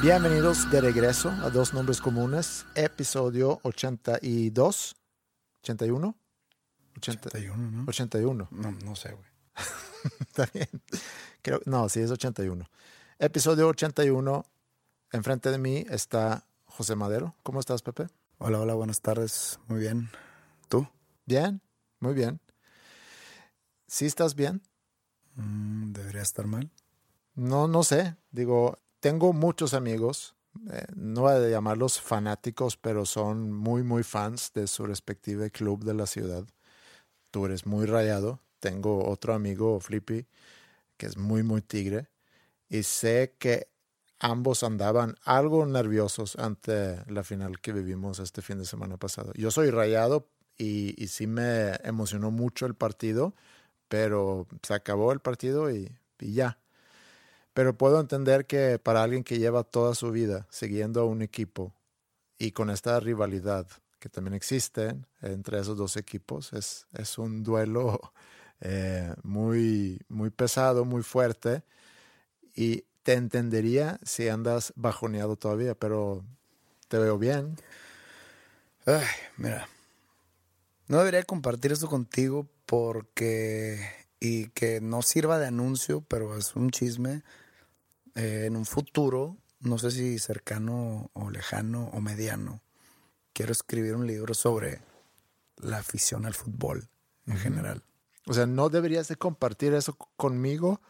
Bienvenidos de regreso a Dos Nombres Comunes, episodio 82. ¿81? 81, ¿no? 81. No, no sé, güey. Está bien. Creo, no, sí, es 81. Episodio 81. Enfrente de mí está José Madero. ¿Cómo estás, Pepe? Hola, hola, buenas tardes. Muy bien. ¿Tú? Bien, muy bien. ¿Sí estás bien? Mm, ¿Debería estar mal? No, no sé. Digo, tengo muchos amigos, eh, no voy a llamarlos fanáticos, pero son muy, muy fans de su respectivo club de la ciudad. Tú eres muy rayado. Tengo otro amigo, Flippy, que es muy, muy tigre. Y sé que ambos andaban algo nerviosos ante la final que vivimos este fin de semana pasado. Yo soy rayado y, sí me emocionó mucho el partido, pero se acabó el partido y ya. Pero puedo entender que para alguien que lleva toda su vida siguiendo a un equipo y con esta rivalidad que también existe entre esos dos equipos, es, es un duelo eh, muy, muy pesado, muy fuerte. Y te entendería si andas bajoneado todavía, pero te veo bien. Ay, mira. No debería compartir esto contigo porque. Y que no sirva de anuncio, pero es un chisme. Eh, en un futuro, no sé si cercano o lejano o mediano, quiero escribir un libro sobre la afición al fútbol en general. O sea, no deberías de compartir eso conmigo.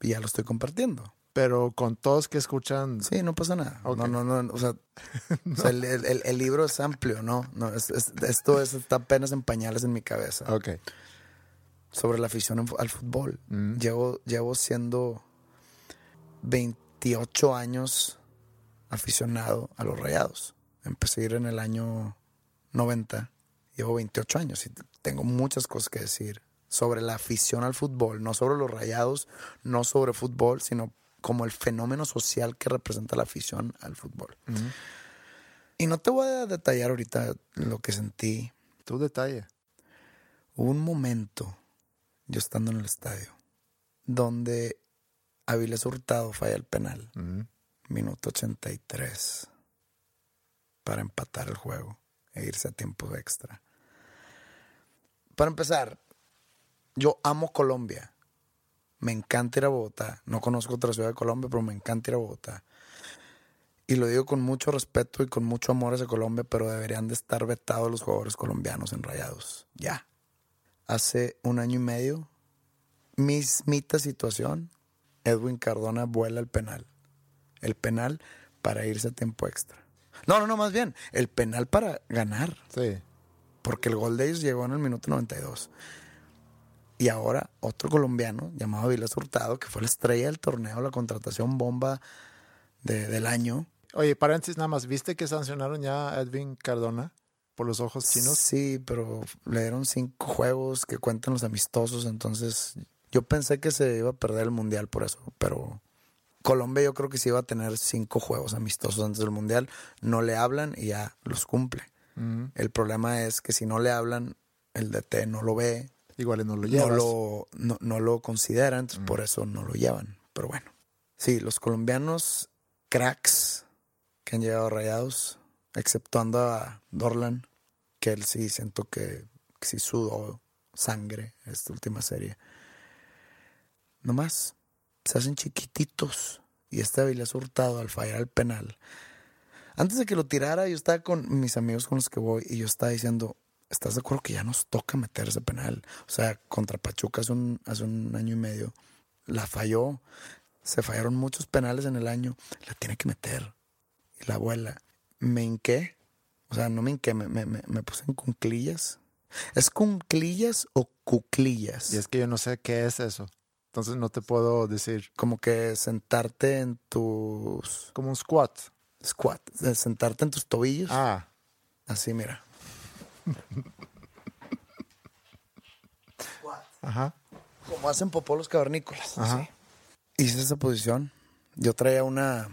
Y ya lo estoy compartiendo. Pero con todos que escuchan. Sí, no pasa nada. No, no, no. O sea, no. O sea el, el, el, libro es amplio, ¿no? no es, es, esto es, está apenas en pañales en mi cabeza. Ok. Sobre la afición al fútbol. Mm. Llevo, llevo siendo 28 años aficionado a los rayados. Empecé a ir en el año 90. Llevo 28 años y tengo muchas cosas que decir sobre la afición al fútbol, no sobre los rayados, no sobre fútbol, sino como el fenómeno social que representa la afición al fútbol. Uh -huh. Y no te voy a detallar ahorita lo que sentí. Tu detalle. Hubo un momento, yo estando en el estadio, donde Avilés Hurtado falla el penal. Uh -huh. Minuto 83. Para empatar el juego e irse a tiempo extra. Para empezar, yo amo Colombia. Me encanta ir a Bogotá. No conozco otra ciudad de Colombia, pero me encanta ir a Bogotá. Y lo digo con mucho respeto y con mucho amor hacia Colombia, pero deberían de estar vetados los jugadores colombianos en Rayados. Ya. Hace un año y medio, mismita situación, Edwin Cardona vuela el penal. El penal para irse a tiempo extra. No, no, no, más bien, el penal para ganar. Sí. Porque el gol de ellos llegó en el minuto 92. Y ahora otro colombiano llamado Vilas Hurtado, que fue la estrella del torneo, la contratación bomba de, del año. Oye, paréntesis nada más, ¿viste que sancionaron ya a Edwin Cardona por los ojos chinos? Sí, pero le dieron cinco juegos que cuentan los amistosos, entonces yo pensé que se iba a perder el mundial por eso, pero Colombia yo creo que sí iba a tener cinco juegos amistosos antes del mundial. No le hablan y ya los cumple. Uh -huh. El problema es que si no le hablan, el DT no lo ve, igual no lo llevas. No lo, no, no lo consideran, entonces por eso no lo llevan. pero bueno. Sí, los colombianos cracks que han llegado rayados, exceptuando a Dorlan, que él sí siento que, que sí sudó sangre esta última serie. No más, se hacen chiquititos y este Avilés Hurtado al fallar el penal. Antes de que lo tirara, yo estaba con mis amigos con los que voy y yo estaba diciendo, ¿estás de acuerdo que ya nos toca meter ese penal? O sea, contra Pachuca hace un, hace un año y medio, la falló. Se fallaron muchos penales en el año. La tiene que meter. Y la abuela, me hinqué. O sea, no me hinqué, me, me, me puse en cunclillas. ¿Es cunclillas o cuclillas? Y es que yo no sé qué es eso. Entonces no te puedo decir. Como que sentarte en tus. Como un squat. Squat. De sentarte en tus tobillos. Ah. Así, mira. Ajá. Como hacen popó los cavernícolas. Ajá. así. Hice esa posición. Yo traía una.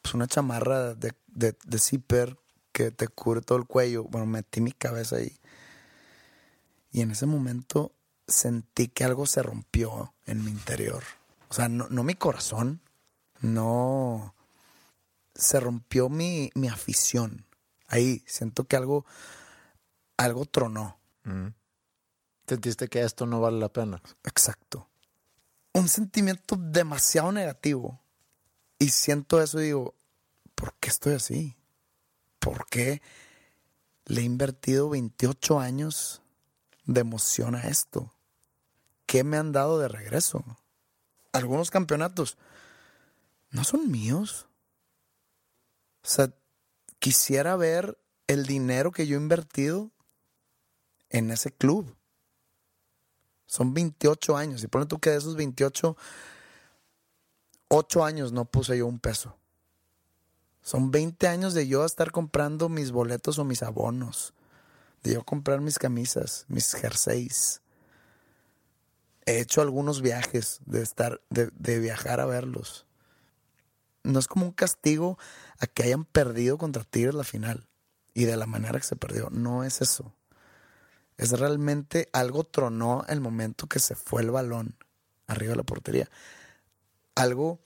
Pues una chamarra de, de, de zipper que te cubre todo el cuello. Bueno, metí mi cabeza ahí. Y en ese momento sentí que algo se rompió en mi interior. O sea, no, no mi corazón, no. Se rompió mi, mi afición. Ahí siento que algo, algo tronó. Mm. Sentiste que esto no vale la pena. Exacto. Un sentimiento demasiado negativo. Y siento eso y digo, ¿por qué estoy así? ¿Por qué le he invertido 28 años de emoción a esto? ¿Qué me han dado de regreso? Algunos campeonatos no son míos. O sea, quisiera ver el dinero que yo he invertido en ese club. Son 28 años. Y ponle tú que de esos 28, 8 años no puse yo un peso. Son 20 años de yo estar comprando mis boletos o mis abonos. De yo comprar mis camisas, mis jerseys. He hecho algunos viajes de estar, de, de viajar a verlos. No es como un castigo a que hayan perdido contra Tigres la final. Y de la manera que se perdió. No es eso. Es realmente algo tronó el momento que se fue el balón arriba de la portería. Algo,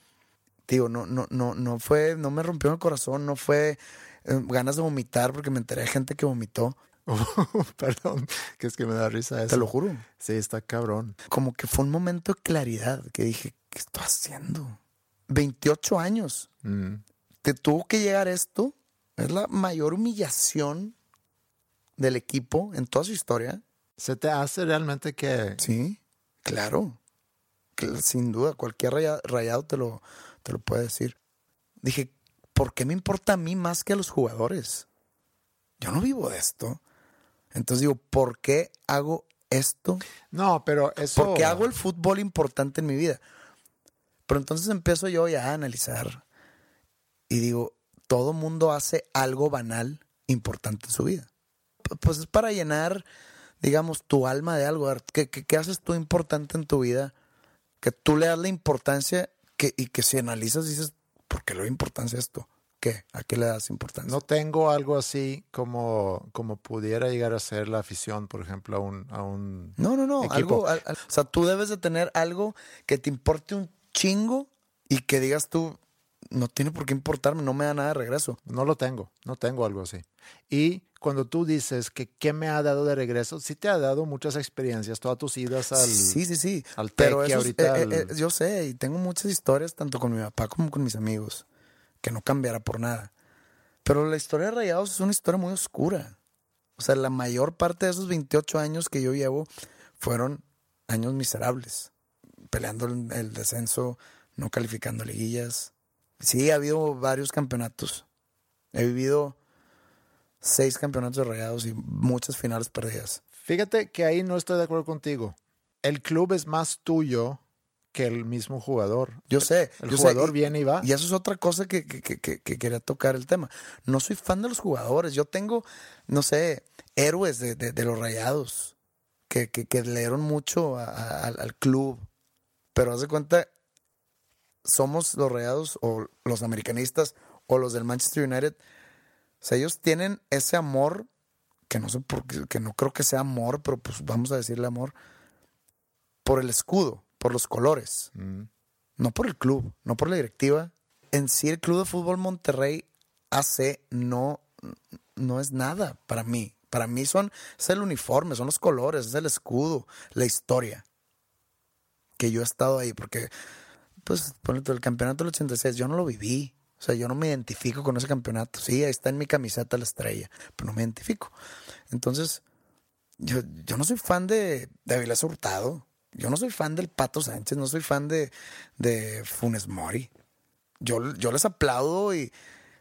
digo, no, no, no, no fue, no me rompió el corazón, no fue eh, ganas de vomitar porque me enteré de gente que vomitó. Perdón, que es que me da risa eso. Te lo juro. Sí, está cabrón. Como que fue un momento de claridad que dije, ¿qué estoy haciendo? 28 años. Mm. Te tuvo que llegar esto. Es la mayor humillación del equipo en toda su historia. ¿Se te hace realmente que Sí, claro. Cl- Sin duda, cualquier raya- rayado te lo, te lo puede decir. Dije, ¿por qué me importa a mí más que a los jugadores? Yo no vivo de esto. Entonces digo, ¿por qué hago esto? No, pero eso. ¿Por qué hago el fútbol importante en mi vida? Pero entonces empiezo yo ya a analizar y digo, todo mundo hace algo banal importante en su vida. Pues es para llenar, digamos, tu alma de algo. A ver, ¿Qué, qué, qué haces tú importante en tu vida? Que tú le das la importancia que, y que si analizas dices, ¿por qué le doy importancia a esto? ¿Qué? ¿A qué le das importancia? No tengo algo así como, como pudiera llegar a ser la afición, por ejemplo, a un, a un No, no, no. Algo, al- al- o sea, tú debes de tener algo que te importe un chingo y que digas tú, no tiene por qué importarme, no me da nada de regreso. No lo tengo, no tengo algo así. Y cuando tú dices que qué me ha dado de regreso, sí te ha dado muchas experiencias, todas tus idas al... sí, sí, sí. al Pero eso es- ahorita eh, al- eh, eh, yo sé, y tengo muchas historias, tanto con mi papá como con mis amigos, que no cambiará por nada. Pero la historia de Rayados es una historia muy oscura. O sea, la mayor parte de esos 28 años que yo llevo fueron años miserables. Peleando el, descenso, no calificando liguillas. Sí, ha habido varios campeonatos. He vivido seis campeonatos de Rayados y muchas finales perdidas. Fíjate que ahí no estoy de acuerdo contigo. El club es más tuyo que el mismo jugador. Yo sé. El yo jugador viene y va. Y eso es otra cosa que, que- que- que- que quería tocar el tema. No soy fan de los jugadores. Yo tengo, no sé, héroes de, de- de los rayados que, que, que le dieron mucho a- a- al, al club. Pero haz de cuenta, somos los rayados o los americanistas o los del Manchester United. O sea, ellos tienen ese amor que no sé por qué, que no creo que sea amor, pero pues vamos a decirle amor por el escudo, por los colores Mm. No por el club, no por la directiva. En sí, el Club de Fútbol Monterrey AC no, no es nada para mí. Para mí son, es el uniforme, son los colores, es el escudo, la historia. Que yo he estado ahí, porque, pues, el campeonato del 86, yo no lo viví. O sea, yo no me identifico con ese campeonato. Sí, ahí está en mi camiseta la estrella, pero no me identifico. Entonces, yo, yo no soy fan de, de Avilés Hurtado. Yo no soy fan del Pato Sánchez, no soy fan de, de Funes Mori. Yo, yo les aplaudo y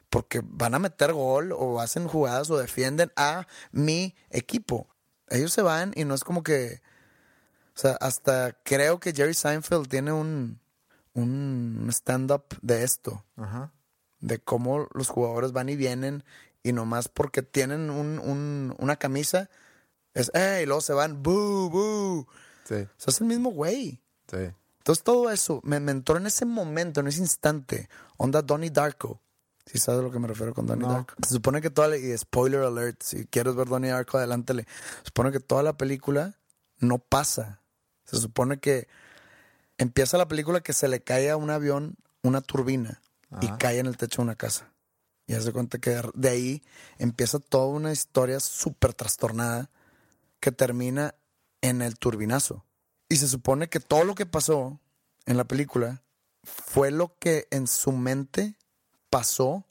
porque van a meter gol o hacen jugadas o defienden a mi equipo. Ellos se van y no es como que. O sea, hasta creo que Jerry Seinfeld tiene un, un stand-up de esto. De cómo los jugadores van y vienen y nomás porque tienen un, un, una camisa es, ¡eh! Y luego se van, ¡boo, boo! Sí. O sea, es el mismo güey. Sí. Entonces todo eso me, entró en ese momento, en ese instante. Onda Donnie Darko. Si sabes a lo que me refiero con Donnie Darko. Se supone que toda la, y spoiler alert, si quieres ver Donnie Darko, adelántale. Se supone que toda la película no pasa. Se supone que empieza la película que se le cae a un avión una turbina y cae en el techo de una casa. Y hace cuenta que de ahí empieza toda una historia súper trastornada que termina en el turbinazo. Y se supone que todo lo que pasó en la película fue lo que en su mente pasó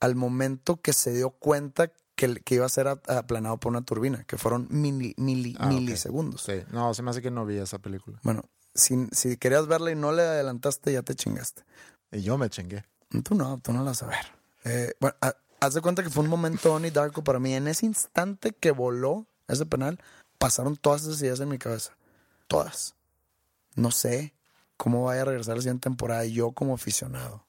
al momento que se dio cuenta que, que iba a ser aplanado por una turbina, que fueron mili, ah, milisegundos. Sí, no, se me hace que no vi esa película. Bueno, si, si querías verla y no le adelantaste, ya te chingaste. Y yo me chingué. Tú no, tú no la vas a ver. Eh, bueno, haz de cuenta que fue un momento Donnie Darko para mí. En ese instante que voló ese penal, pasaron todas esas ideas en mi cabeza. Todas. No sé cómo vaya a regresar la siguiente temporada yo como aficionado.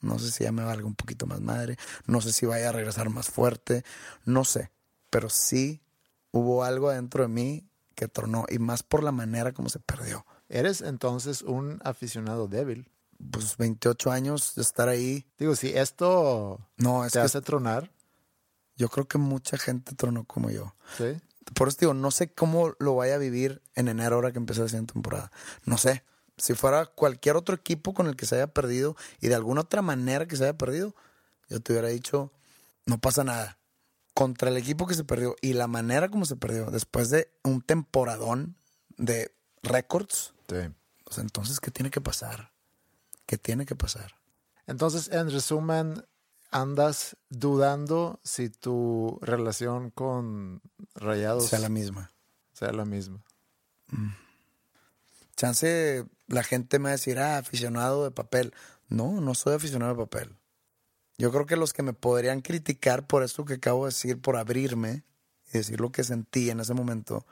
No sé si ya me valga un poquito más madre. No sé si vaya a regresar más fuerte. No sé. Pero sí hubo algo dentro de mí que tronó. Y más por la manera como se perdió. ¿Eres entonces un aficionado débil? Pues 28 años de estar ahí. Digo, si esto no, te hace tronar. Yo creo que mucha gente tronó como yo. Sí. Por eso digo, no sé cómo lo vaya a vivir en enero ahora que empieza la siguiente temporada. No sé. Si fuera cualquier otro equipo con el que se haya perdido y de alguna otra manera que se haya perdido, yo te hubiera dicho, no pasa nada. Contra el equipo que se perdió y la manera como se perdió, después de un temporadón de récords, sí. pues entonces, ¿qué tiene que pasar? ¿Qué tiene que pasar? Entonces, en resumen, andas dudando si tu relación con Rayados sea la misma. Sea la misma. Mm. Chance, la gente me va a decir, ah, aficionado de papel. No, no soy aficionado de papel. Yo creo que los que me podrían criticar por esto que acabo de decir, por abrirme y decir lo que sentí en ese momento.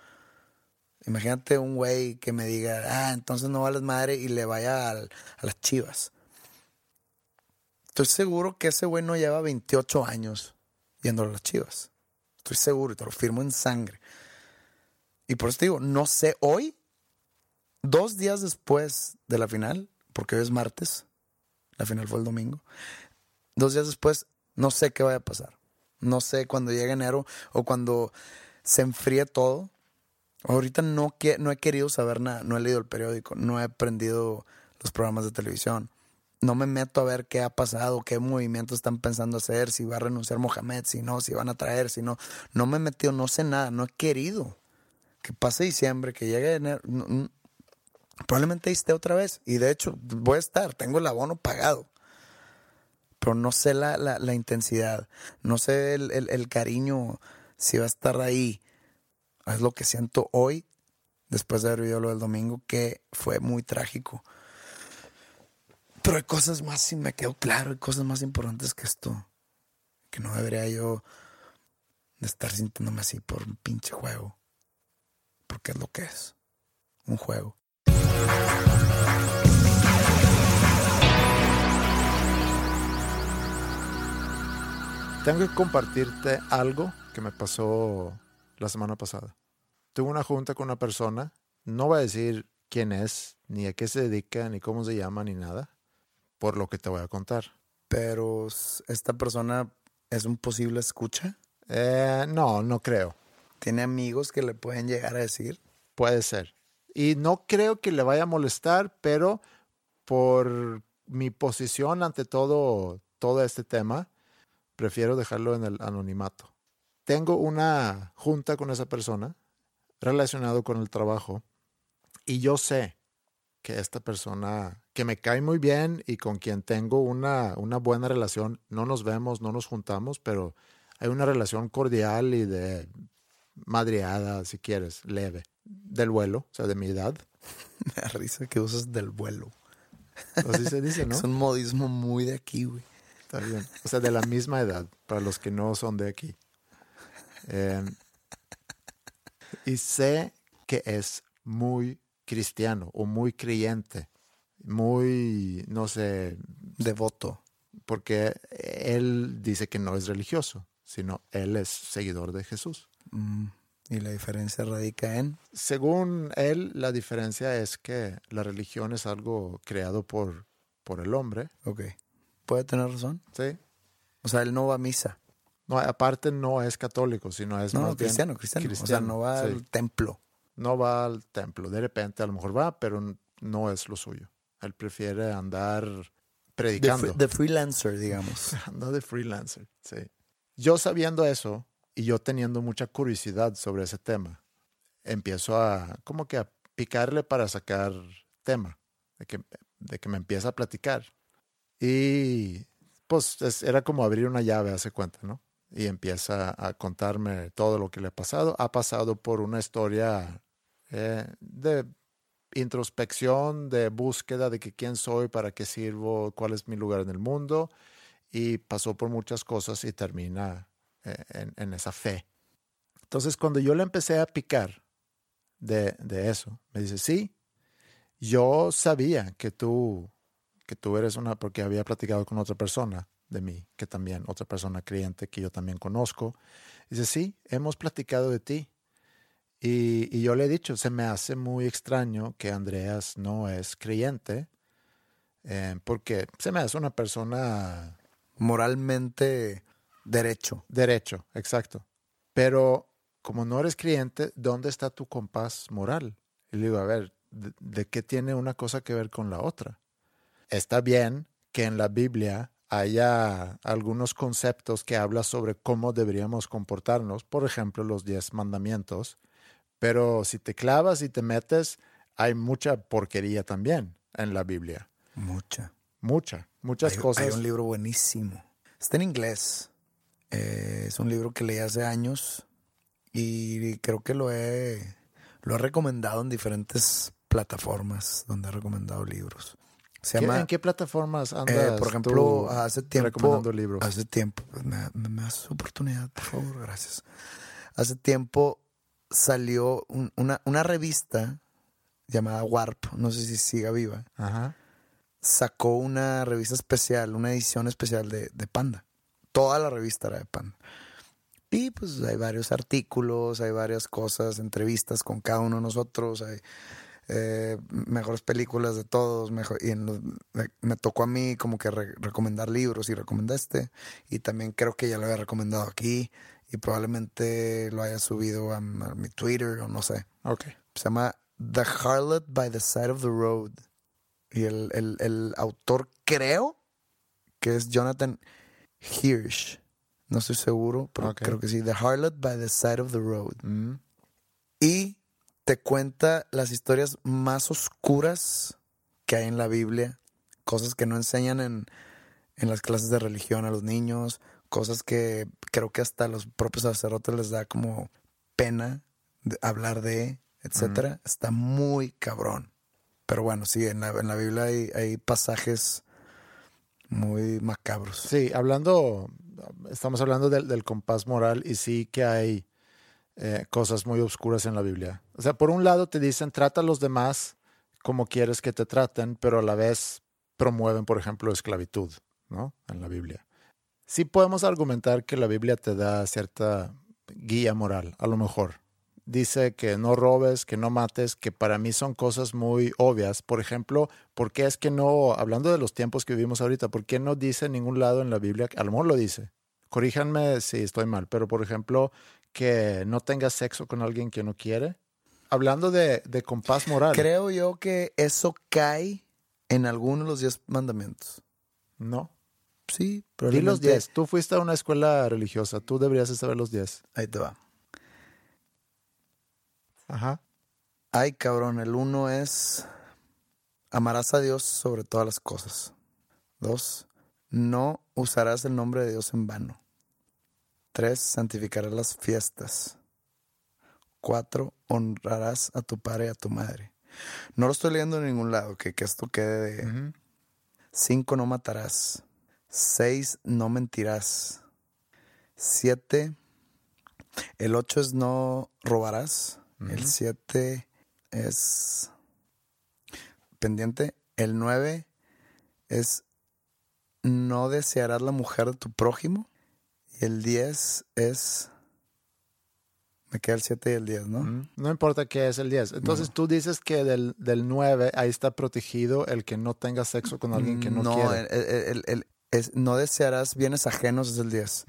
Imagínate un güey que me diga, ah, entonces no vales madre y le vaya a las chivas. Estoy seguro que ese güey no lleva 28 años yendo a las chivas. Estoy seguro y te lo firmo en sangre. Y por eso te digo, no sé hoy, dos días después de la final, porque hoy es martes, la final fue el domingo, dos días después, no sé qué vaya a pasar. No sé cuando llegue enero o cuando se enfríe todo. Ahorita no, no he querido saber nada, no he leído el periódico, no he aprendido los programas de televisión no me meto a ver qué ha pasado, qué movimientos están pensando hacer, si va a renunciar Mohamed, si no, si van a traer, si no. No me he metido, no sé nada, no he querido. Que pase diciembre, que llegue enero. probablemente esté otra vez. Y de hecho, voy a estar, tengo el abono pagado. Pero no sé la, la, intensidad, no sé el, el cariño, si va a estar ahí. Es lo que siento hoy, después de haber vivido lo del domingo, que fue muy trágico pero hay cosas más, y me quedó claro, hay cosas más importantes que esto. Que no debería yo estar sintiéndome así por un pinche juego. Porque es lo que es. Un juego. Tengo que compartirte algo que me pasó la semana pasada. Tuve una junta con una persona, no voy a decir quién es, ni a qué se dedica, ni cómo se llama, ni nada por lo que te voy a contar. Pero esta persona es un posible escucha. Eh, no, no creo. ¿Tiene amigos que le pueden llegar a decir? Puede ser. Y no creo que le vaya a molestar, pero por mi posición ante todo, todo este tema, prefiero dejarlo en el anonimato. Tengo una junta con esa persona relacionado con el trabajo y yo sé que esta persona que me cae muy bien y con quien tengo una, una buena relación, no nos vemos, no nos juntamos, pero hay una relación cordial y de madreada, si quieres, leve, del vuelo, o sea, de mi edad. Me da risa que usas del vuelo. Así se dice, ¿no? Es un modismo muy de aquí, güey. Está bien. O sea, de la misma edad, para los que no son de aquí. Eh, y sé que es muy cristiano o muy creyente, muy, no sé, Devoto. porque él dice que no es religioso, sino él es seguidor de Jesús. Mm, Y la diferencia radica en. Según él, la diferencia es que la religión es algo creado por, por el hombre, Ok. Puede tener razón. ¿sí? O sea, él no va a misa. No, aparte no es católico, sino es No, más no, bien cristiano, cristiano, O sea, cristiano, no va sí. al templo. No va al templo. De repente a lo mejor va, pero no es lo suyo. Él prefiere andar predicando. de freelancer, digamos. Anda de freelancer, sí. Yo sabiendo eso y yo teniendo mucha curiosidad sobre ese tema, empiezo a como que a picarle para sacar tema, de que, de que me empieza a platicar. Y pues es- era como abrir una llave, hace cuenta, ¿no? Y empieza a contarme todo lo que le ha pasado. Ha pasado por una historia eh, de introspección, de búsqueda de que quién soy, para qué sirvo, cuál es mi lugar en el mundo y pasó por muchas cosas y termina eh, en, en esa fe. Entonces, cuando yo le empecé a picar de, de eso, me dice, sí, yo sabía que tú, que tú eres una, porque había platicado con otra persona de mí, que también, otra persona creyente que yo también conozco. Dice, sí, hemos platicado de ti. Y, y yo le he dicho, se me hace muy extraño que Andreas no es creyente, eh, porque se me hace una persona Moralmente derecho. Derecho, exacto. Pero como no eres creyente, ¿dónde está tu compás moral? Y le digo, a ver, ¿de, de qué tiene una cosa que ver con la otra? Está bien que en la Biblia haya algunos conceptos que habla sobre cómo deberíamos comportarnos, por ejemplo, los diez mandamientos, pero si te clavas y te metes, hay mucha porquería también en la Biblia. Mucha. Mucha, muchas hay, cosas. hay un libro buenísimo. Está en inglés. Eh, es un libro que leí hace años y creo que lo he, lo he recomendado en diferentes plataformas donde he recomendado libros. Se ¿Qué- llama, ¿En qué plataformas eh, andas por ejemplo, hace tiempo. recomendando libros? Hace tiempo. me, me, me das oportunidad, por favor, gracias. Hace tiempo salió un- una, una revista llamada Warp, no sé si siga viva Ajá. sacó una revista especial, una edición especial de, de Panda. Toda la revista era de Panda. Y pues hay varios artículos, hay varias cosas, entrevistas con cada uno de nosotros, hay eh, mejores películas de todos, mejor, y en los- me, me tocó a mí como que re- recomendar libros y recomendé este, y también creo que ya lo había recomendado aquí, y probablemente lo haya subido a, mi Twitter o no sé. Ok. Se llama The Harlot by the Side of the Road. Y el, el- el autor creo que es Jonathan Hirsch. No estoy seguro, pero creo que sí. The Harlot by the Side of the Road. Mm, Y te cuenta las historias más oscuras que hay en la Biblia. Cosas que no enseñan en, en las clases de religión a los niños. Cosas que creo que hasta los propios sacerdotes les da como pena de hablar de, etcétera. Está muy cabrón. Pero bueno, sí, en la, en la Biblia hay, hay pasajes muy macabros. Sí, hablando, estamos hablando del, del compás moral y sí que hay eh, cosas muy oscuras en la Biblia. O sea, por un lado te dicen trata a los demás como quieres que te traten, pero a la vez promueven, por ejemplo, esclavitud, ¿no? En la Biblia. Sí podemos argumentar que la Biblia te da cierta guía moral, a lo mejor. Dice que no robes, que no mates, que para mí son cosas muy obvias. Por ejemplo, ¿por qué es que no, hablando de los tiempos que vivimos ahorita, ¿por qué no dice en ningún lado en la Biblia, a lo mejor lo dice, corríjanme si estoy mal, pero por ejemplo, que no tengas sexo con alguien que no quiere? Hablando de, de compás moral. Creo yo que eso cae en alguno de los diez mandamientos. No. Sí, pero los diez. Tú fuiste a una escuela religiosa. Tú deberías saber los diez. Ahí te va. Ajá. Ay, cabrón. El uno es amarás a Dios sobre todas las cosas. Dos, no usarás el nombre de Dios en vano. Tres, santificarás las fiestas. Cuatro, honrarás a tu padre y a tu madre. No lo estoy leyendo en ningún lado, que, esto quede de... Cinco, no matarás. Seis, no mentirás. Siete, el ocho es no robarás. El siete es pendiente. El nueve es no desearás la mujer de tu prójimo. Y el diez es me queda el 7 y el 10, ¿no? No importa qué es el 10. Entonces tú dices que del, del 9 ahí está protegido el que no tenga sexo con alguien que no, quiere. No, el, el, es, no desearás bienes ajenos es el 10.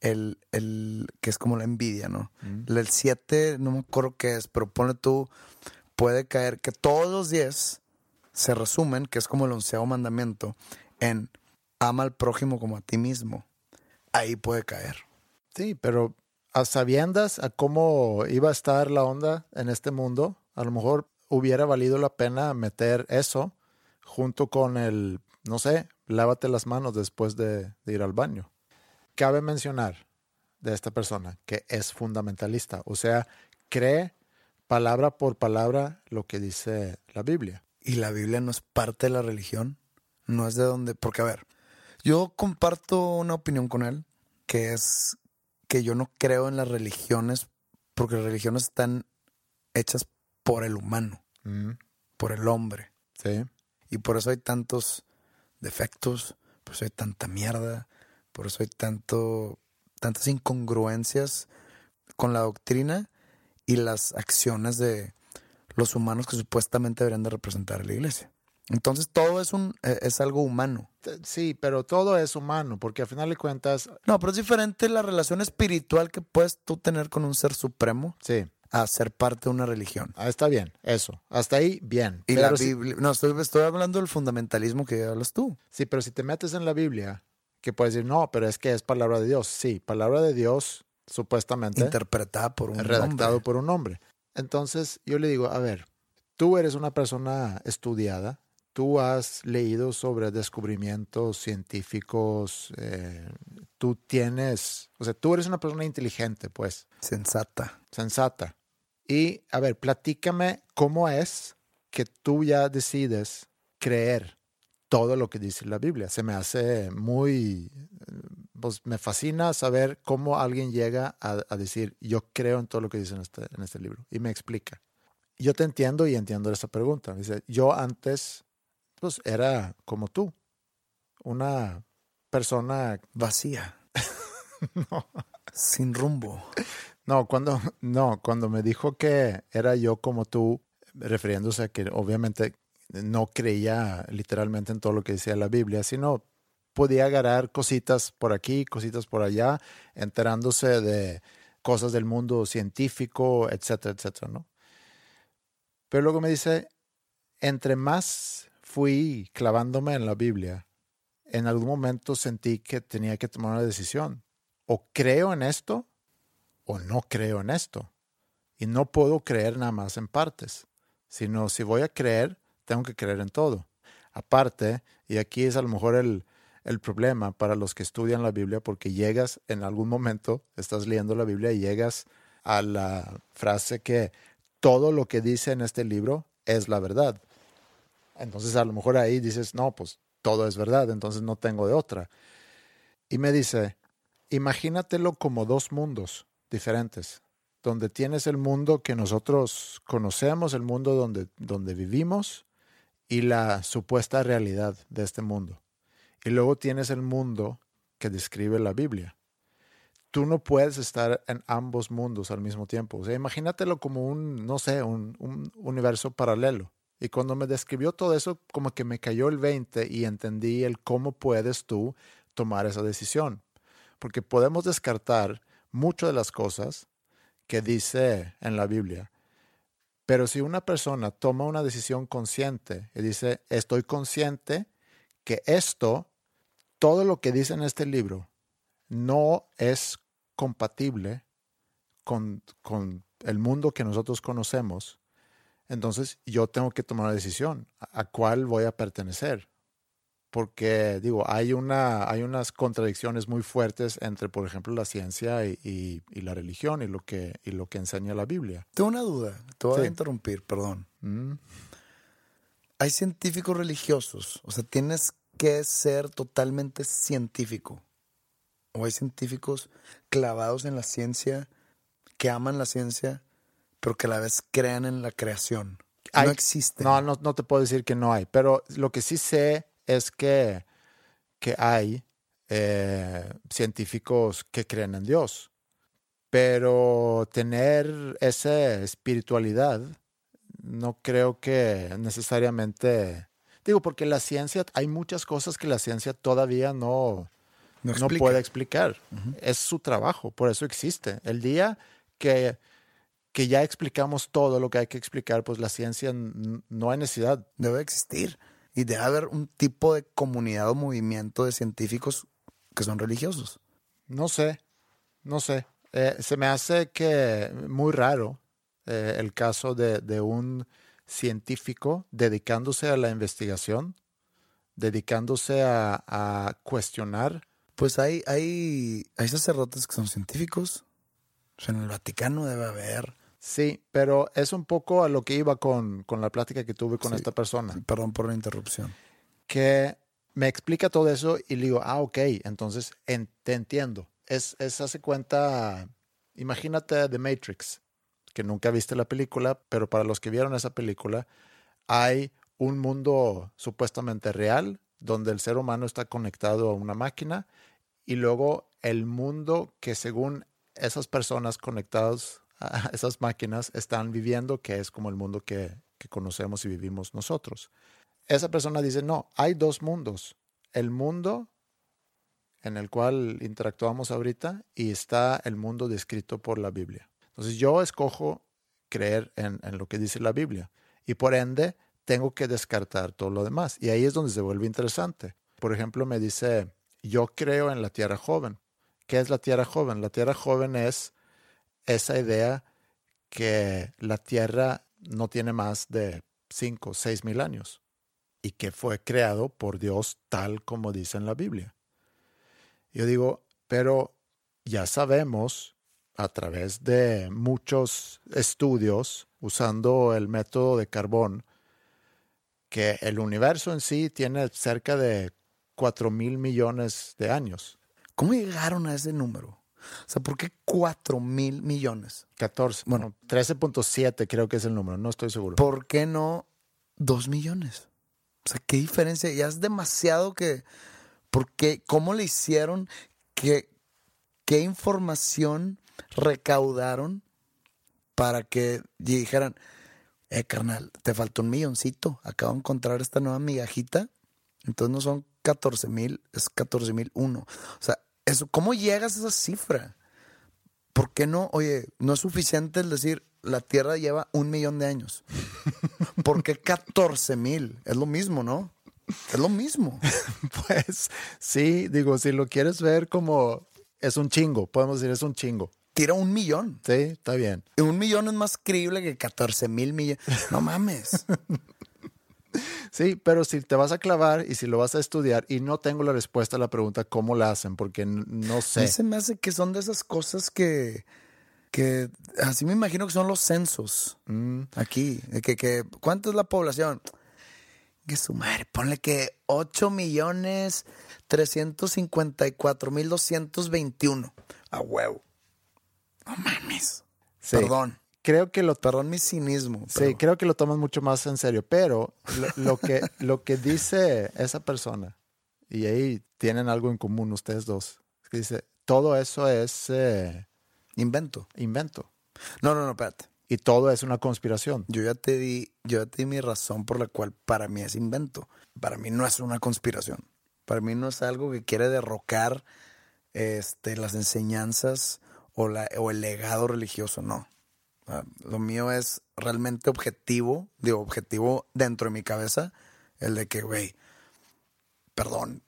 el, el, que es como la envidia, ¿no? El 7, no me acuerdo qué es, pero pone tú, puede caer que todos los 10 se resumen, que es como el onceavo mandamiento, en ama al prójimo como a ti mismo. Ahí puede caer. Sí, pero a sabiendas a cómo iba a estar la onda en este mundo, a lo mejor hubiera valido la pena meter eso junto con el, no sé, lávate las manos después de, ir al baño. Cabe mencionar de esta persona que es fundamentalista, o sea, cree palabra por palabra lo que dice la Biblia. ¿Y la Biblia no es parte de la religión? No es de donde, porque a ver, yo comparto una opinión con él, que es que yo no creo en las religiones porque las religiones están hechas por el humano, mm. por el hombre. Sí. Y por eso hay tantos defectos, por eso hay tanta mierda, por eso hay tanto, tantas incongruencias con la doctrina y las acciones de los humanos que supuestamente deberían de representar a la iglesia. Entonces todo es un e, es algo humano. Sí, pero todo es humano, porque al final de cuentas. No, pero es diferente la relación espiritual que puedes tú tener con un ser supremo. Sí. A ser parte de una religión. Ah, está bien, eso. Hasta ahí, bien. Y la Biblia. No, estoy, estoy hablando del fundamentalismo que hablas tú. Sí, pero si te metes en la Biblia, que puedes decir, no, pero es que es palabra de Dios. Sí, palabra de Dios, supuestamente. Interpretada por un redactado por un hombre. Entonces, yo le digo, a ver, tú eres una persona estudiada, tú has leído sobre descubrimientos científicos, eh, tú tienes, o sea, tú eres una persona inteligente, pues. Sensata. Sensata. Y, a ver, platícame cómo es que tú ya decides creer todo lo que dice la Biblia. Se me hace muy, pues me fascina saber cómo alguien llega a, decir, yo creo en todo lo que dice en este, en este libro. Y me explica. Yo te entiendo y entiendo esa pregunta. Dice, yo antes pues era como tú, una persona vacía, sin rumbo. No, cuando, no, cuando me dijo que era yo como tú, refiriéndose a que obviamente no creía literalmente en todo lo que decía la Biblia, sino podía agarrar cositas por aquí, cositas por allá, enterándose de cosas del mundo científico, etcétera, etcétera, ¿no? Pero luego me dice, entre más fui clavándome en la Biblia, en algún momento sentí que tenía que tomar una decisión. O creo en esto o no creo en esto. Y no puedo creer nada más en partes, sino si voy a creer, tengo que creer en todo. Aparte, y aquí es a lo mejor el, el problema para los que estudian la Biblia, porque llegas en algún momento, estás leyendo la Biblia y llegas a la frase que todo lo que dice en este libro es la verdad. Entonces a lo mejor ahí dices, no, pues todo es verdad, entonces no tengo de otra. Y me dice, imagínatelo como dos mundos diferentes, donde tienes el mundo que nosotros conocemos, el mundo donde, donde vivimos y la supuesta realidad de este mundo. Y luego tienes el mundo que describe la Biblia. Tú no puedes estar en ambos mundos al mismo tiempo. O sea, imagínatelo como un, no sé, un, un universo paralelo. Y cuando me describió todo eso, como que me cayó el 20 y entendí el cómo puedes tú tomar esa decisión. Porque podemos descartar muchas de las cosas que dice en la Biblia, Pero si una persona toma una decisión consciente y dice, estoy consciente que esto, todo lo que dice en este libro, no es compatible con, con el mundo que nosotros conocemos, entonces yo tengo que tomar una decisión a, cuál voy a pertenecer. Porque, digo, hay, una, hay unas contradicciones muy fuertes entre, por ejemplo, la ciencia y, la religión y lo, que, y lo que enseña la Biblia. Tengo una duda, te voy a interrumpir, perdón. Mm. Hay científicos religiosos, o sea, tienes que ser totalmente científico. O hay científicos clavados en la ciencia, que aman la ciencia, pero que a la vez crean en la creación. no existe. No, no, te puedo decir que no hay, pero lo que sí sé es que, que hay eh, científicos que creen en Dios. Pero tener esa espiritualidad no creo que necesariamente... Digo, porque la ciencia, hay muchas cosas que la ciencia todavía no, no, puede explicar. Es su trabajo, por eso existe. El día que que ya explicamos todo lo que hay que explicar, pues la ciencia no hay necesidad. Debe existir y debe haber un tipo de comunidad o movimiento de científicos que son religiosos. No sé, no sé. Eh, se me hace que muy raro eh, el caso de, de, un científico dedicándose a la investigación, dedicándose a, a cuestionar. Pues hay, hay, hay sacerdotes que son científicos. en el Vaticano debe haber Sí, pero es un poco a lo que iba con, la plática que tuve con esta persona. Perdón por la interrupción. Que me explica todo eso y le digo, ah, ok, entonces te entiendo. Es, es, hace cuenta, imagínate The Matrix, que nunca viste la película, pero para los que vieron esa película, hay un mundo supuestamente real donde el ser humano está conectado a una máquina y luego el mundo que según esas personas conectadas esas máquinas están viviendo, que es como el mundo que, que conocemos y vivimos nosotros. Esa persona dice, no, hay dos mundos. El mundo en el cual interactuamos ahorita y está el mundo descrito por la Biblia. Entonces yo escojo creer en, en, lo que dice la Biblia y por ende tengo que descartar todo lo demás. Y ahí es donde se vuelve interesante. Por ejemplo, me dice, yo creo en la tierra joven. ¿Qué es la tierra joven? La tierra joven es esa idea que la Tierra no tiene más de 5 o 6 mil años y que fue creado por Dios tal como dice en la Biblia. Yo digo, pero ya sabemos a través de muchos estudios usando el método de carbón que el universo en sí tiene cerca de 4 mil millones de años. ¿Cómo llegaron a ese número? O sea, ¿por qué 4 mil millones? 14. Bueno, 13.7 creo que es el número, no estoy seguro. ¿Por qué no 2 millones? O sea, ¿qué diferencia? Ya es demasiado que... ¿Por qué? ¿Cómo le hicieron? ¿Qué, qué información recaudaron para que dijeran, eh, carnal, te faltó un milloncito, acabo de encontrar esta nueva migajita, entonces no son 14 mil, es 14 mil uno. O sea, eso, ¿cómo llegas a esa cifra? ¿Por qué no? Oye, no es suficiente el decir la Tierra lleva un millón de años. ¿Por qué 14 mil? Es lo mismo, ¿no? Es lo mismo. pues sí, digo, si lo quieres ver como es un chingo, podemos decir es un chingo. Tira un millón. Sí, está bien. Un millón es más creíble que 14 mil millones. No mames. Sí, pero si te vas a clavar y si lo vas a estudiar y no tengo la respuesta a la pregunta cómo la hacen, porque no sé. A se me hace que son de esas cosas que, que así me imagino que son los censos mm. aquí. Que, que, ¿Cuánto es la población? Que su madre, ponle que 8 millones 354 mil 221. A huevo. No mames. Perdón creo que lo... Perdón mi cinismo. Sí, creo que lo toman mucho más en serio, pero lo, que, lo que dice esa persona, y ahí tienen algo en común ustedes dos, que dice, todo eso es... Eh, invento. Invento. No, no, no, espérate. Y todo es una conspiración. Yo ya te di, yo ya te di mi razón por la cual para mí es invento. Para mí no es una conspiración. Para mí no es algo que quiere derrocar este, las enseñanzas o, la, o el legado religioso, no Lo mío es realmente objetivo, digo, objetivo dentro de mi cabeza, el de que, güey, perdón,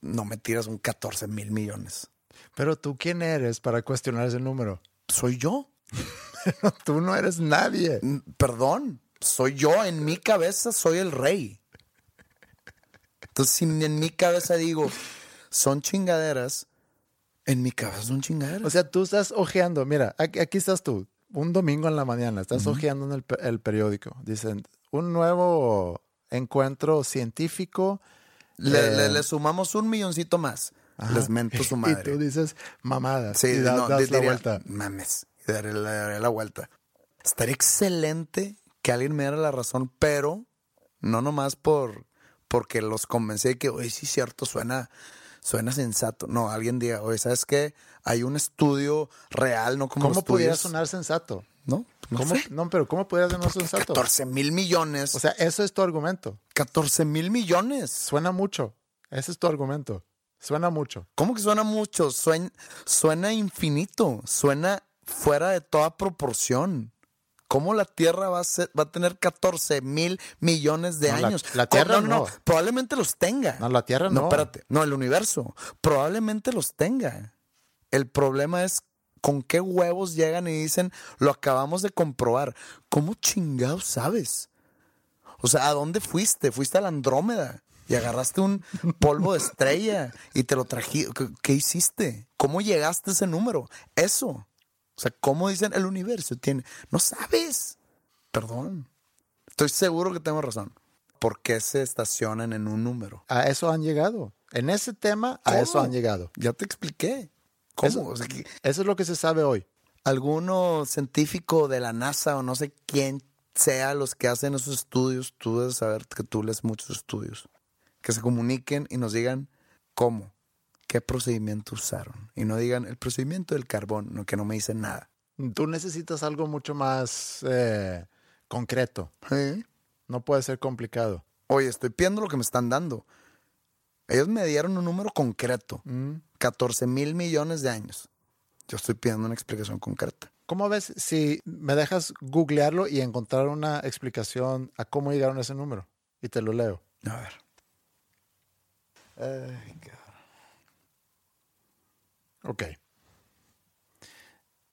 no me tiras un 14 mil millones. Pero tú, ¿quién eres para cuestionar ese número? Soy yo. tú no eres nadie. Perdón, soy yo. En mi cabeza soy el rey. Entonces, si en mi cabeza digo, son chingaderas, en mi cabeza son chingaderas. O sea, tú estás ojeando. Mira, aquí, aquí estás tú. Un domingo en la mañana, estás ojeando en el, pe- el periódico. Dicen, un nuevo encuentro científico. le, eh, le- le sumamos un milloncito más. ajá. Les mento su Y madre. tú dices, mamadas. Sí, y das, no, das di- la vuelta. Mames, y daré la, daré la vuelta. Estaría excelente que alguien me diera la razón, pero no nomás por porque los convencí de que, oye, sí, cierto, suena, suena sensato. No, alguien diga, oye, ¿sabes qué? Hay un estudio real, no como ¿Cómo pudiera sonar sensato? No, no ¿Cómo? sé. No, pero ¿cómo pudiera sonar sensato? 14 mil millones. O sea, eso es tu argumento. 14 mil millones. Suena mucho. Ese es tu argumento. Suena mucho. ¿Cómo que suena mucho? Suena, suena infinito, suena fuera de toda proporción. ¿Cómo la Tierra va a, ser- va a tener 14 mil millones de No, la- años? la Tierra no, no, no. Probablemente los tenga. No, la Tierra no. No, espérate. No, el universo. Probablemente los tenga. El problema es con qué huevos llegan y dicen, lo acabamos de comprobar. ¿Cómo chingados sabes? O sea, ¿a dónde fuiste? Fuiste a la Andrómeda y agarraste un polvo de estrella y te lo trajiste. ¿Qué, qué hiciste? ¿Cómo llegaste a ese número? Eso. O sea, ¿cómo dicen el universo tiene? No sabes. Perdón. Estoy seguro que tengo razón. ¿Por qué se estacionan en un número? A eso han llegado. En ese tema, a ¿Cómo? eso han llegado. Ya te expliqué. ¿Cómo? Eso- O sea, que Eso es lo que se sabe hoy. alguno científico de la NASA o no sé quién sea los que hacen esos estudios, tú debes saber que tú lees muchos estudios, que se comuniquen y nos digan cómo, qué procedimiento usaron. Y no digan el procedimiento del carbón, no, que no me dicen nada. Tú necesitas algo mucho más eh, concreto. No puede ser complicado. Oye, estoy pidiendo lo que me están dando. Ellos me dieron un número concreto, 14 mil millones de años. Yo estoy pidiendo una explicación concreta. ¿Cómo ves si me dejas googlearlo y encontrar una explicación a cómo llegaron a ese número? Y te lo leo. A ver. Ay, cabrón. Ok.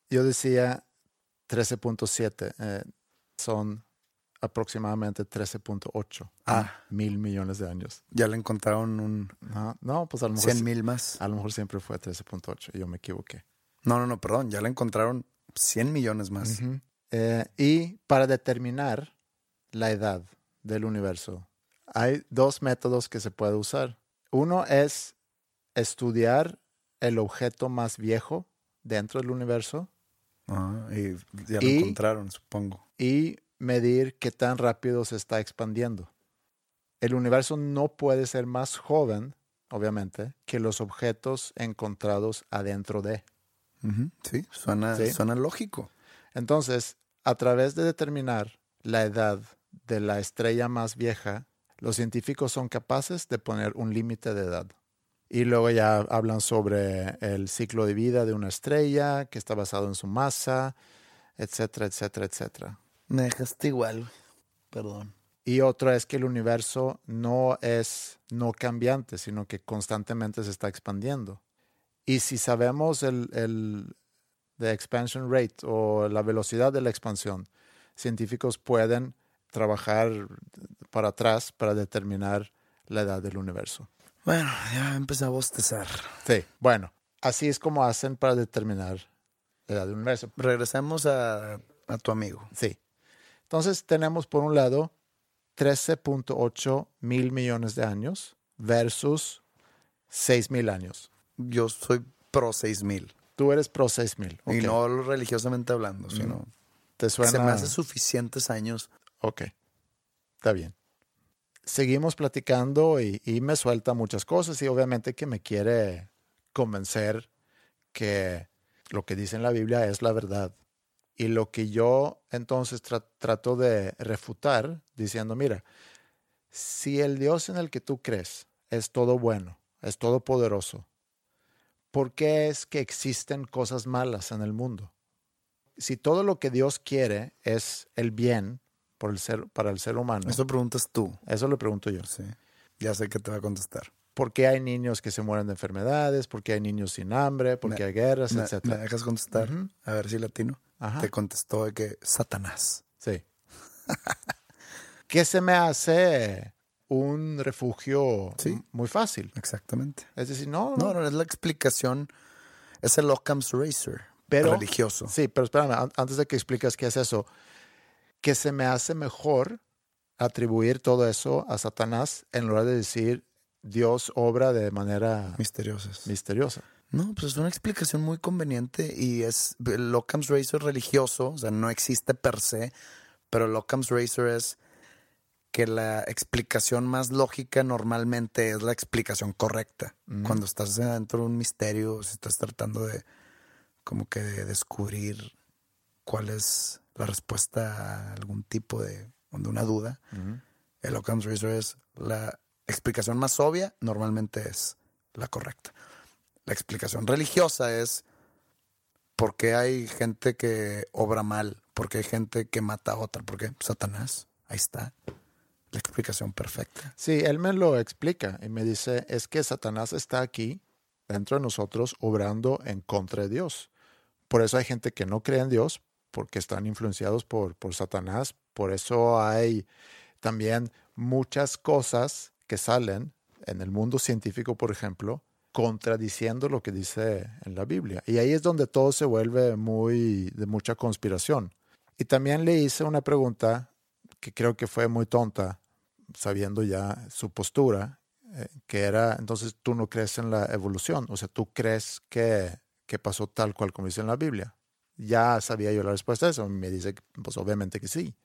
Yo decía 13.7. eh, son aproximadamente 13.8 Ah. mil millones de años. Ya le encontraron un No, no, pues a lo mejor, 100 mil más. a lo mejor siempre fue 13.8 y yo me equivoqué. No, no, no, perdón. Ya le encontraron 100 millones más. Eh, y para determinar la edad del universo, hay dos métodos que se puede usar. Uno es estudiar el objeto más viejo dentro del universo Ah, y ya lo Y- encontraron, supongo. y medir qué tan rápido se está expandiendo. El universo no puede ser más joven, obviamente, que los objetos encontrados adentro de. Sí, suena, Sí. suena lógico. Entonces, a través de determinar la edad de la estrella más vieja, los científicos son capaces de poner un límite de edad. Y luego ya hablan sobre el ciclo de vida de una estrella, que está basado en su masa, etcétera, etcétera, etcétera. Me dejaste igual. Perdón. Y otro es que el universo no es no cambiante, sino que constantemente se está expandiendo. Y si sabemos el, el the expansion rate o la velocidad de la expansión, científicos pueden trabajar para atrás para determinar la edad del universo. Bueno, ya empecé a bostezar. Sí, bueno, así es como hacen para determinar la edad del universo. Regresemos a, a tu amigo. Sí. Entonces tenemos por un lado 13.8 mil millones de años versus 6 mil años. Yo soy pro 6000. Tú eres pro 6 mil. Y no religiosamente hablando, sino ¿Te suena? se me hace suficientes años. Ok, está bien. Seguimos platicando y, me suelta muchas cosas y obviamente que me quiere convencer que lo que dice en la Biblia es la verdad. Y lo que yo entonces tra- trato de refutar diciendo, mira, si el Dios en el que tú crees es todo bueno, es todopoderoso, ¿por qué es que existen cosas malas en el mundo? si todo lo que Dios quiere es el bien por el ser, para el ser humano. Eso preguntas tú. Eso lo pregunto yo. Sí. Ya sé que te va a contestar. ¿Por qué hay niños que se mueren de enfermedades? ¿Por qué hay niños sin hambre? ¿Por qué hay guerras, ¿Me, etcétera? ¿Me dejas contestar? Ujú. A ver si latino. Ajá. Te contestó de que Satanás. Sí. que se me hace un refugio Sí. muy fácil. Exactamente. Es decir, no, No, no, es la explicación. Es el Occam's Razor. Pero- religioso. Sí, pero espérame, an- antes de que expliques qué es eso, que se me hace mejor atribuir todo eso a Satanás en lugar de decir Dios obra de manera Misteriosas. misteriosa. No, pues es una explicación muy conveniente y es el Occam's Razor religioso, o sea, no existe per se, pero el Occam's Razor es que la explicación más lógica normalmente es la explicación correcta. Cuando estás dentro de un misterio, si estás tratando de como que de descubrir cuál es la respuesta a algún tipo de, de una duda, el Occam's Razor es la explicación más obvia, normalmente es la correcta. La explicación religiosa es por qué hay gente que obra mal, por qué hay gente que mata a otra, por qué Satanás, ahí está, la explicación perfecta. Sí, él me lo explica y me dice, es que Satanás está aquí dentro de nosotros obrando en contra de Dios. Por eso hay gente que no cree en Dios, porque están influenciados por, por Satanás. Por eso hay también muchas cosas que salen en el mundo científico, por ejemplo, contradiciendo lo que dice en la Biblia. Y ahí es donde todo se vuelve muy de mucha conspiración. Y también le hice una pregunta que creo que fue muy tonta, sabiendo ya su postura, eh, que era, entonces tú no crees en la evolución, o sea, tú crees que, que pasó tal cual como dice en la Biblia. Ya sabía yo la respuesta a eso, me dice, pues obviamente que sí.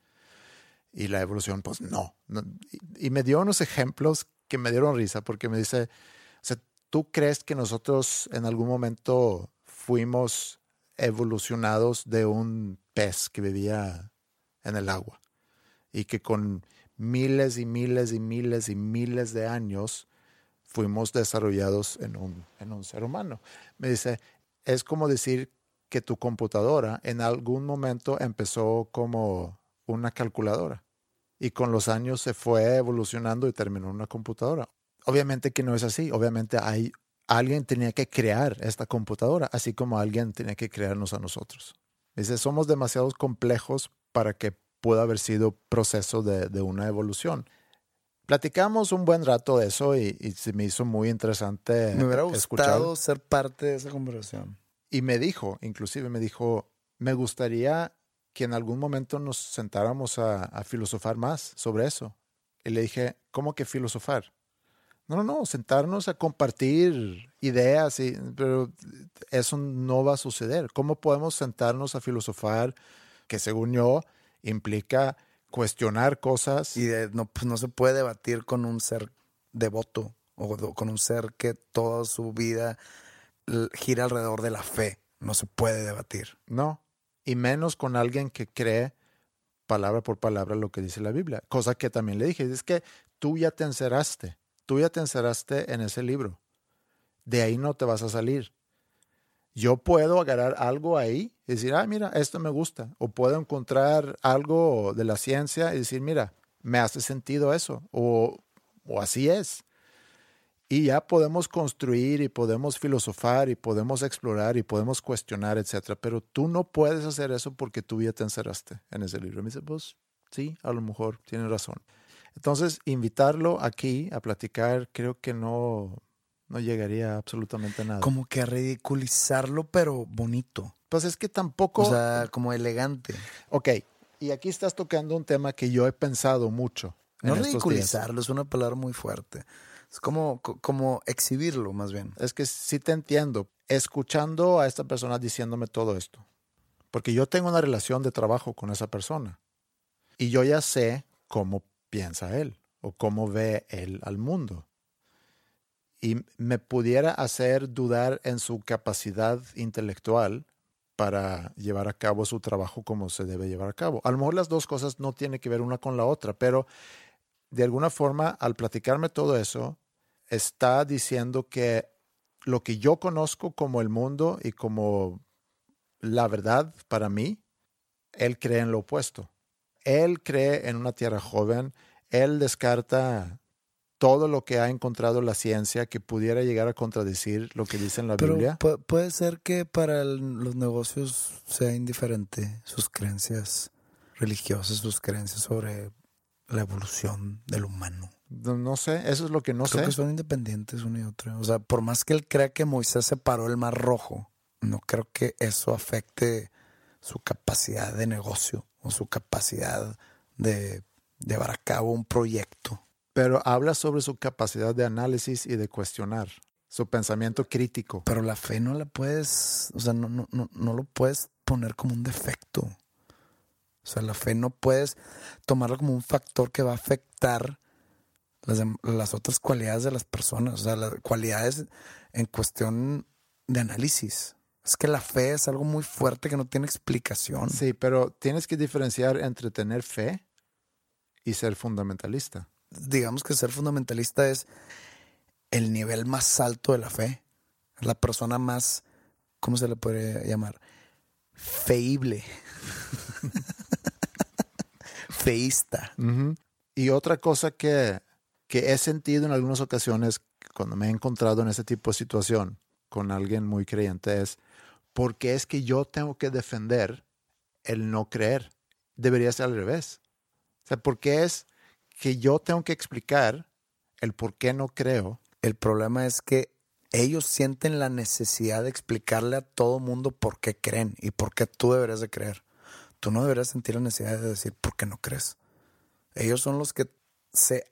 Y la evolución, pues no. no. Y, y me dio unos ejemplos que me dieron risa, porque me dice, o sea, ¿tú crees que nosotros en algún momento fuimos evolucionados de un pez que vivía en el agua? y que con miles y miles y miles y miles de años fuimos desarrollados en un, en un ser humano. Me dice, es como decir que tu computadora en algún momento empezó como una calculadora y con los años se fue evolucionando y terminó en una computadora. Obviamente que no es así, obviamente hay alguien tenía que crear esta computadora, así como alguien tenía que crearnos a nosotros. Dice, somos demasiado complejos para que pueda haber sido proceso de, de una evolución. Platicamos un buen rato de eso y, y se me hizo muy interesante Me hubiera escuchar. gustado ser parte de esa conversación. Y me dijo, inclusive me dijo, me gustaría que en algún momento nos sentáramos a, filosofar más sobre eso. Y le dije, ¿cómo que filosofar? No, no, no, sentarnos a compartir ideas, y, pero eso no va a suceder. ¿Cómo podemos sentarnos a filosofar que según yo implica cuestionar cosas? Y no, pues no se puede debatir con un ser devoto o con un ser que toda su vida gira alrededor de la fe. No se puede debatir. No, y menos con alguien que cree palabra por palabra lo que dice la Biblia. Cosa que también le dije, es que tú ya te encerraste, tú ya te encerraste en ese libro. De ahí no te vas a salir. Yo puedo agarrar algo ahí y decir, ah, mira, esto me gusta. O puedo encontrar algo de la ciencia y decir, mira, me hace sentido eso. O, o así es. Y ya podemos construir y podemos filosofar y podemos explorar y podemos cuestionar, etcétera. Pero tú no puedes hacer eso porque tú ya te encerraste en ese libro. Y me dice, pues sí, a lo mejor tiene razón. Entonces, invitarlo aquí a platicar, creo que no, no llegaría a absolutamente nada. Como que a ridiculizarlo, pero bonito. Pues es que tampoco. O sea, como elegante. ok, y aquí estás tocando un tema que yo he pensado mucho. No días. ridiculizarlo, es una palabra muy fuerte. Es como, co- como exhibirlo, más bien. Es que sí te entiendo. Escuchando a esta persona diciéndome todo esto. Porque yo tengo una relación de trabajo con esa persona. Y yo ya sé cómo piensa él o cómo ve él al mundo. Y me pudiera hacer dudar en su capacidad intelectual para llevar a cabo su trabajo como se debe llevar a cabo. A lo mejor las dos cosas no tienen que ver una con la otra, pero de alguna forma, al platicarme todo eso, está diciendo que lo que yo conozco como el mundo y como la verdad para mí, él cree en lo opuesto. Él cree en una tierra joven, él descarta todo lo que ha encontrado la ciencia que pudiera llegar a contradecir lo que dice en la Pero Biblia. pu- puede ser que para el- los negocios sea indiferente sus creencias religiosas, sus creencias sobre la evolución del humano. No, no sé, eso es lo que no Creo sé. que son independientes uno y otro. O sea, por más que él crea que Moisés separó el mar rojo, no creo que eso afecte su capacidad de negocio o su capacidad de llevar a cabo un proyecto. Pero habla sobre su capacidad de análisis y de cuestionar, su pensamiento crítico. Pero la fe no la puedes, o sea, no, no, no, no lo puedes poner como un defecto. O sea, la fe no puedes tomarla como un factor que va a afectar las, otras cualidades de las personas. O sea, las cualidades en cuestión de análisis. Es que la fe es algo muy fuerte que no tiene explicación. Sí, pero tienes que diferenciar entre tener fe y ser fundamentalista. Digamos que ser fundamentalista es el nivel más alto de la fe. La persona más, ¿cómo se le puede llamar? Feíble. Feísta. Y otra cosa que, que he sentido en algunas ocasiones cuando me he encontrado en ese tipo de situación con alguien muy creyente es, ¿por qué es que yo tengo que defender el no creer? Debería ser al revés. O sea, ¿por qué es que yo tengo que explicar el por qué no creo? El problema es que ellos sienten la necesidad de explicarle a todo mundo por qué creen y por qué tú deberías de creer. Tú no deberías sentir la necesidad de decir por qué no crees. Ellos son los que se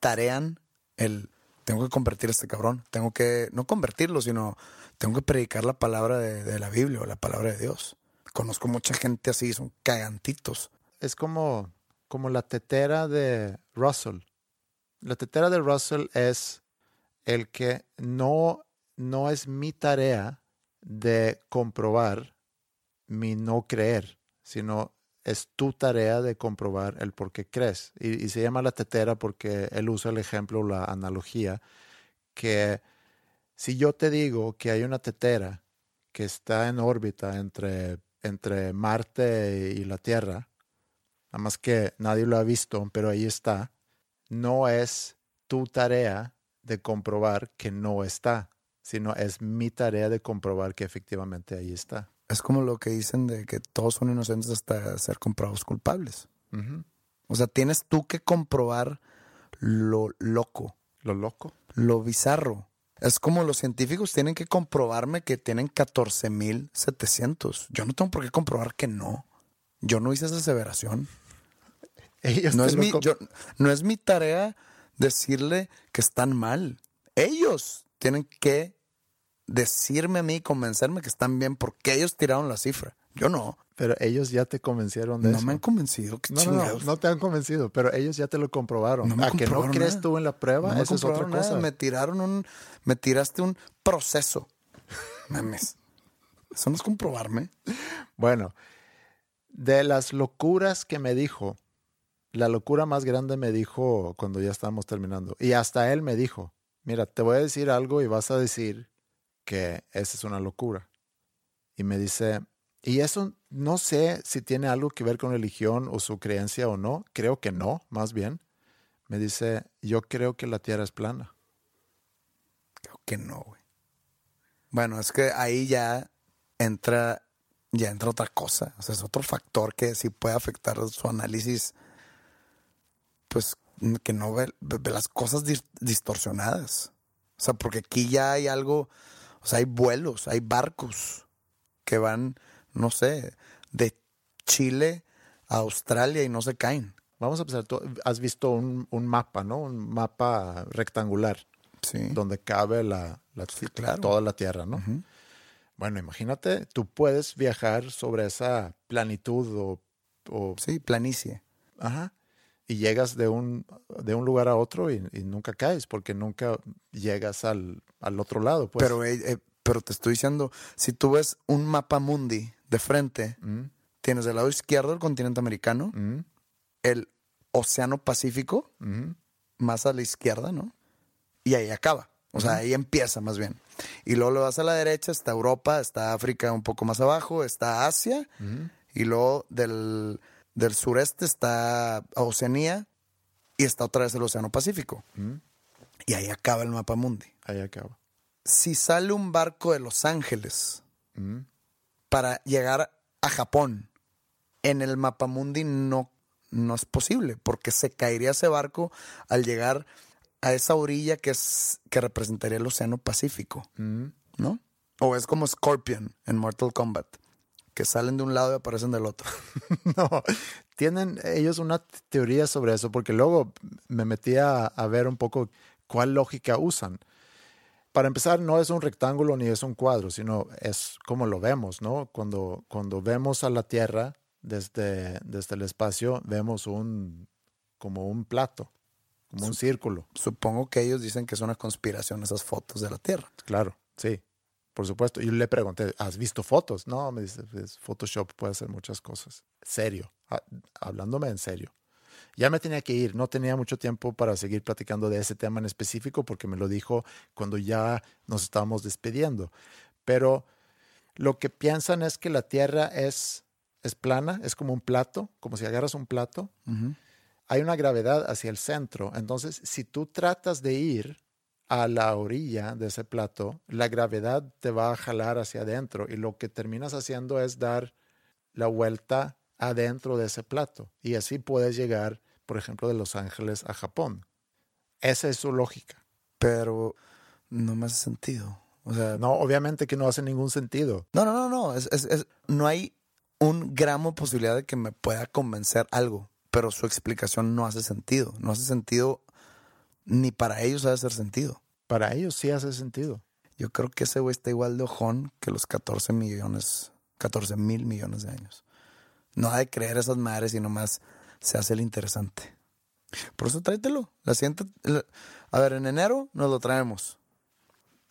autotarean el tengo que convertir a este cabrón, tengo que no convertirlo, sino tengo que predicar la palabra de, de la Biblia o la palabra de Dios. Conozco mucha gente así, son cagantitos. Es como, como la tetera de Russell. La tetera de Russell es el que no, no es mi tarea de comprobar mi no creer, sino es tu tarea de comprobar el por qué crees. Y, se llama la tetera porque él usa el ejemplo, la analogía, que si yo te digo que hay una tetera que está en órbita entre, entre Marte y la Tierra, nada más que nadie lo ha visto, pero ahí está, no es tu tarea de comprobar que no está, sino es mi tarea de comprobar que efectivamente ahí está. Es como lo que dicen de que todos son inocentes hasta ser comprobados culpables. O sea, tienes tú que comprobar lo loco, Lo loco. lo bizarro. Es como los científicos tienen que comprobarme que tienen 14.700. Yo no tengo por qué comprobar que no. Yo no hice esa aseveración. Ellos No es, mi, yo- no es mi tarea decirle que están mal. Ellos tienen que decirme a mí, convencerme que están bien porque ellos tiraron la cifra. Yo no. Pero ellos ya te convencieron de No eso. me han convencido. ¿Qué no, no, no, chingados? no te han convencido, pero ellos ya te lo comprobaron. No me ¿A que no crees tú en la prueba? No Eso es otra nada, cosa. Me tiraron un, me tiraste un proceso. Mames. Eso no es comprobarme. Bueno, de las locuras que me dijo, la locura más grande me dijo cuando ya estábamos terminando. Y hasta él me dijo, mira, te voy a decir algo y vas a decir que esa es una locura. Y me dice, y eso no sé si tiene algo que ver con religión o su creencia o no. Creo que no, más bien. Me dice, yo creo que la Tierra es plana. Creo que no, güey. Bueno, es que ahí ya entra, ya entra otra cosa. O sea, es otro factor que sí puede afectar su análisis. Pues que no ve, ve las cosas dis- distorsionadas. O sea, porque aquí ya hay algo, o sea, hay vuelos, hay barcos que van, no sé, de Chile a Australia y no se caen. Vamos a empezar. Tú has visto un, un mapa, ¿no? Un mapa rectangular. Sí. donde cabe la, la- claro. toda la Tierra, ¿no? Bueno, imagínate, tú puedes viajar sobre esa planitud o, o- Sí, planicie. ajá, y llegas de un, de un lugar a otro y, y nunca caes porque nunca llegas al, al otro lado. Pues. pero, eh, eh, pero te estoy diciendo, si tú ves un mapa mundi de frente, Mm, tienes del lado izquierdo el continente americano, mm, el océano Pacífico, mm. más a la izquierda, ¿no? Y ahí acaba. O sea, ahí empieza más bien. Y luego lo vas a la derecha, está Europa, está África un poco más abajo, está Asia. Y luego del, del sureste está Oceanía y está otra vez el Océano Pacífico. Y ahí acaba el mapa mundi. Ahí acaba. Si sale un barco de Los Ángeles para llegar a Japón, en el mapa mundi no, no es posible, porque se caería ese barco al llegar a esa orilla que es que representaría el Océano Pacífico, ¿no? O es como Scorpion en Mortal Kombat, que salen de un lado y aparecen del otro. no, tienen ellos una teoría sobre eso, porque luego me metí a, a ver un poco cuál lógica usan. Para empezar, no es un rectángulo ni es un cuadro, sino es como lo vemos, ¿no? Cuando, cuando vemos a la Tierra desde, desde el espacio, vemos un como un plato, como un círculo. Supongo que ellos dicen que es una conspiración esas fotos de la Tierra. Claro, sí, por supuesto. Y le pregunté, ¿has visto fotos? No, me dice, Photoshop puede hacer muchas cosas. Serio, hablándome en serio. Ya me tenía que ir, no tenía mucho tiempo para seguir platicando de ese tema en específico porque me lo dijo cuando ya nos estábamos despidiendo. Pero lo que piensan es que la Tierra es, es plana, es como un plato, como si agarras un plato. Hay una gravedad hacia el centro. Entonces, si tú tratas de ir a la orilla de ese plato, la gravedad te va a jalar hacia adentro y lo que terminas haciendo es dar la vuelta adentro de ese plato. Y así puedes llegar, por ejemplo, de Los Ángeles a Japón. Esa es su lógica. Pero no me hace sentido. O sea, no, obviamente que no hace ningún sentido. No, no, no, no. Es, es, no hay un gramo de posibilidad de que me pueda convencer algo, pero su explicación no hace sentido. No hace sentido ni para ellos hace hacer sentido. Para ellos sí hace sentido. Yo creo que ese güey está igual de ojón que los 14 millones, 14 mil millones de años. No ha de creer esas madres y nomás se hace el interesante. Por eso tráetelo. La siguiente, a ver, en enero nos lo traemos.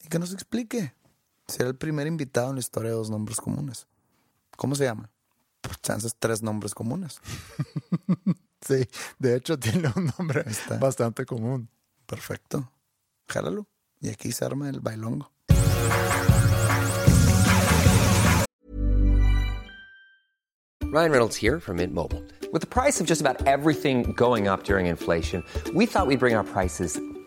Y que nos explique. Será el primer invitado en la historia de dos nombres comunes. ¿Cómo se llama? Pues chances tres nombres comunes. sí, de hecho tiene un nombre bastante común. Perfecto. Jálalo. Y aquí se arma el bailongo. Ryan Reynolds here from Mint Mobile. With the price of just about everything going up during inflation, we thought we'd bring our prices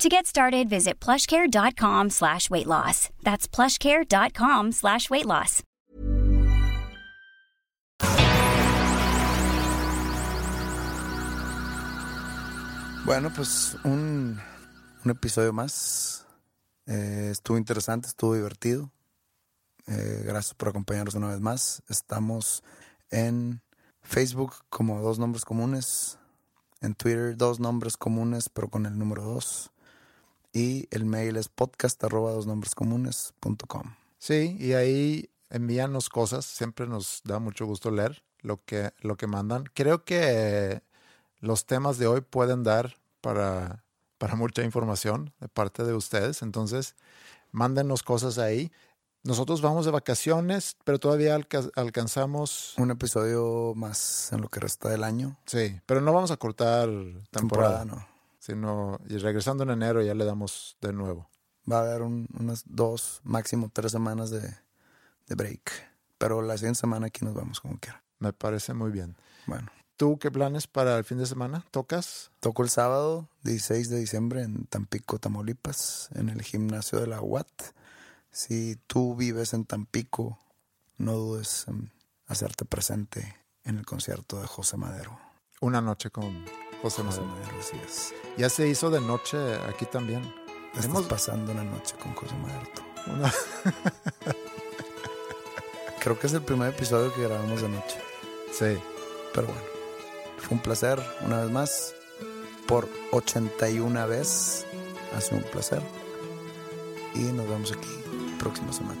To get started, visit plushcare.com slash weight loss. That's plushcare.com slash weight loss. Bueno, pues un, un episodio más. Eh, estuvo interesante, estuvo divertido. Eh, gracias por acompañarnos una vez más. Estamos en Facebook como dos nombres comunes. En Twitter dos nombres comunes, pero con el número dos y el mail es podcast arroba dos nombres comunes punto com. Sí, y ahí envíanos cosas, siempre nos da mucho gusto leer lo que, lo que mandan. Creo que los temas de hoy pueden dar para, para mucha información de parte de ustedes, entonces mándenos cosas ahí. Nosotros vamos de vacaciones, pero todavía alcanzamos... Un episodio más en lo que resta del año. Sí, pero no vamos a cortar temporada. temporada no sino y regresando en enero ya le damos de nuevo. Va a haber unas dos, máximo tres semanas de, de, break. Pero la siguiente semana aquí nos vamos como quiera. Me parece muy bien. Bueno. ¿Tú qué planes para el fin de semana? ¿Tocas? Toco el sábado 16 de diciembre en Tampico, Tamaulipas, en el gimnasio de la UAT. Si tú vives en Tampico, no dudes en hacerte presente en el concierto de José Madero. Una noche con José Madero. Así es. Ya se hizo de noche aquí también. Estás Hemos- pasando una noche con José Madero. Una- Creo que es el primer episodio que grabamos de noche. sí. Pero bueno, fue un placer una vez más. Por 81 vez, ha sido un placer. Y nos vemos aquí próxima semana.